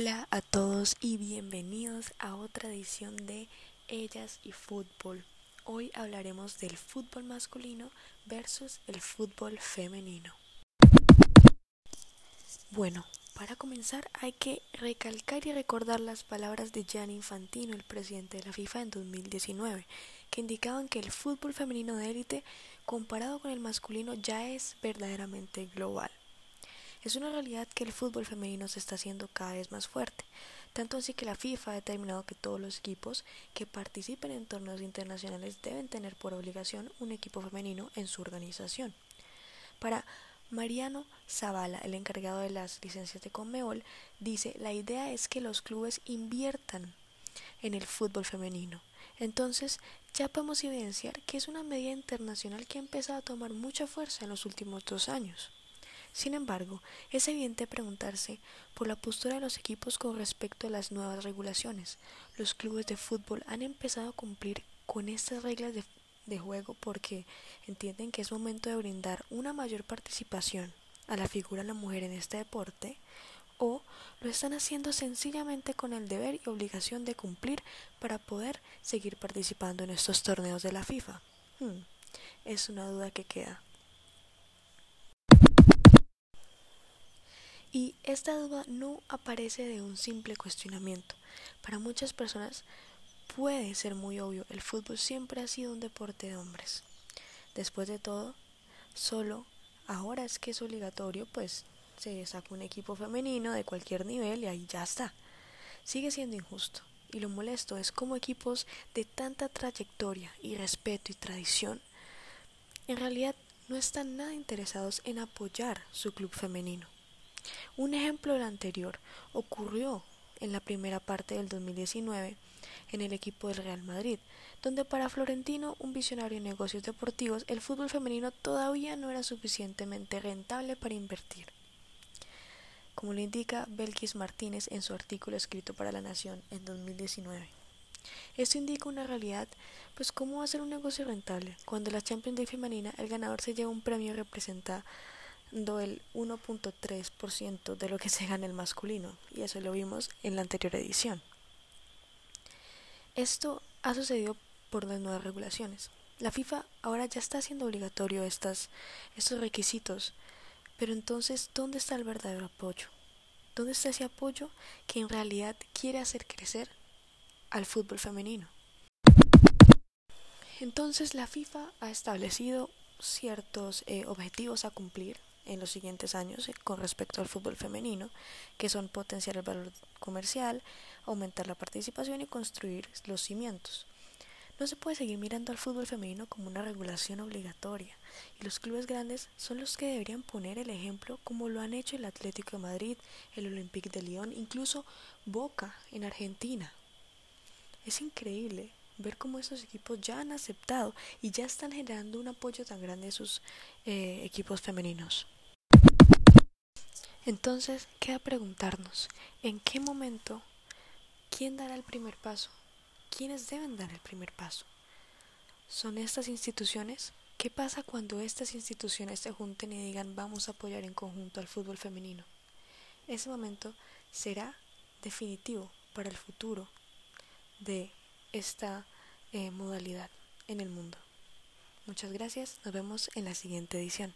Hola a todos y bienvenidos a otra edición de Ellas y Fútbol. Hoy hablaremos del fútbol masculino versus el fútbol femenino. Bueno, para comenzar hay que recalcar y recordar las palabras de Gianni Infantino, el presidente de la FIFA en 2019, que indicaban que el fútbol femenino de élite comparado con el masculino ya es verdaderamente global. Es una realidad que el fútbol femenino se está haciendo cada vez más fuerte, tanto así que la FIFA ha determinado que todos los equipos que participen en torneos internacionales deben tener por obligación un equipo femenino en su organización. Para Mariano Zavala, el encargado de las licencias de Conmebol, dice, la idea es que los clubes inviertan en el fútbol femenino. Entonces, ya podemos evidenciar que es una medida internacional que ha empezado a tomar mucha fuerza en los últimos dos años. Sin embargo, es evidente preguntarse por la postura de los equipos con respecto a las nuevas regulaciones. Los clubes de fútbol han empezado a cumplir con estas reglas de, juego porque entienden que es momento de brindar una mayor participación a la figura de la mujer en este deporte o lo están haciendo sencillamente con el deber y obligación de cumplir para poder seguir participando en estos torneos de la FIFA. Hmm, es una duda que queda. Esta duda no aparece de un simple cuestionamiento. Para muchas personas puede ser muy obvio, el fútbol siempre ha sido un deporte de hombres. Después de todo, solo ahora es que es obligatorio, pues se saca un equipo femenino de cualquier nivel y ahí ya está. Sigue siendo injusto. Y lo molesto es como equipos de tanta trayectoria y respeto y tradición en realidad no están nada interesados en apoyar su club femenino. Un ejemplo del anterior ocurrió en la primera parte del 2019 en el equipo del Real Madrid, donde para Florentino, un visionario en negocios deportivos, el fútbol femenino todavía no era suficientemente rentable para invertir. Como le indica Belkis Martínez en su artículo escrito para La Nación en 2019. Esto indica una realidad, pues cómo ser un negocio rentable cuando la Champions League femenina el ganador se lleva un premio representa el 1.3% de lo que se gana el masculino, y eso lo vimos en la anterior edición. Esto ha sucedido por las nuevas regulaciones. La FIFA ahora ya está haciendo obligatorio estas, estos requisitos, pero entonces, ¿dónde está el verdadero apoyo? ¿Dónde está ese apoyo que en realidad quiere hacer crecer al fútbol femenino? Entonces la FIFA ha establecido ciertos eh, objetivos a cumplir en los siguientes años eh, con respecto al fútbol femenino, que son potenciar el valor comercial, aumentar la participación y construir los cimientos. No se puede seguir mirando al fútbol femenino como una regulación obligatoria, y los clubes grandes son los que deberían poner el ejemplo como lo han hecho el Atlético de Madrid, el Olympique de Lyon, incluso Boca en Argentina. Es increíble ver cómo estos equipos ya han aceptado y ya están generando un apoyo tan grande a sus eh, equipos femeninos. Entonces queda preguntarnos, ¿en qué momento quién dará el primer paso? ¿Quiénes deben dar el primer paso? ¿Son estas instituciones? ¿Qué pasa cuando estas instituciones se junten y digan vamos a apoyar en conjunto al fútbol femenino? Ese momento será definitivo para el futuro de esta eh, modalidad en el mundo. Muchas gracias, nos vemos en la siguiente edición.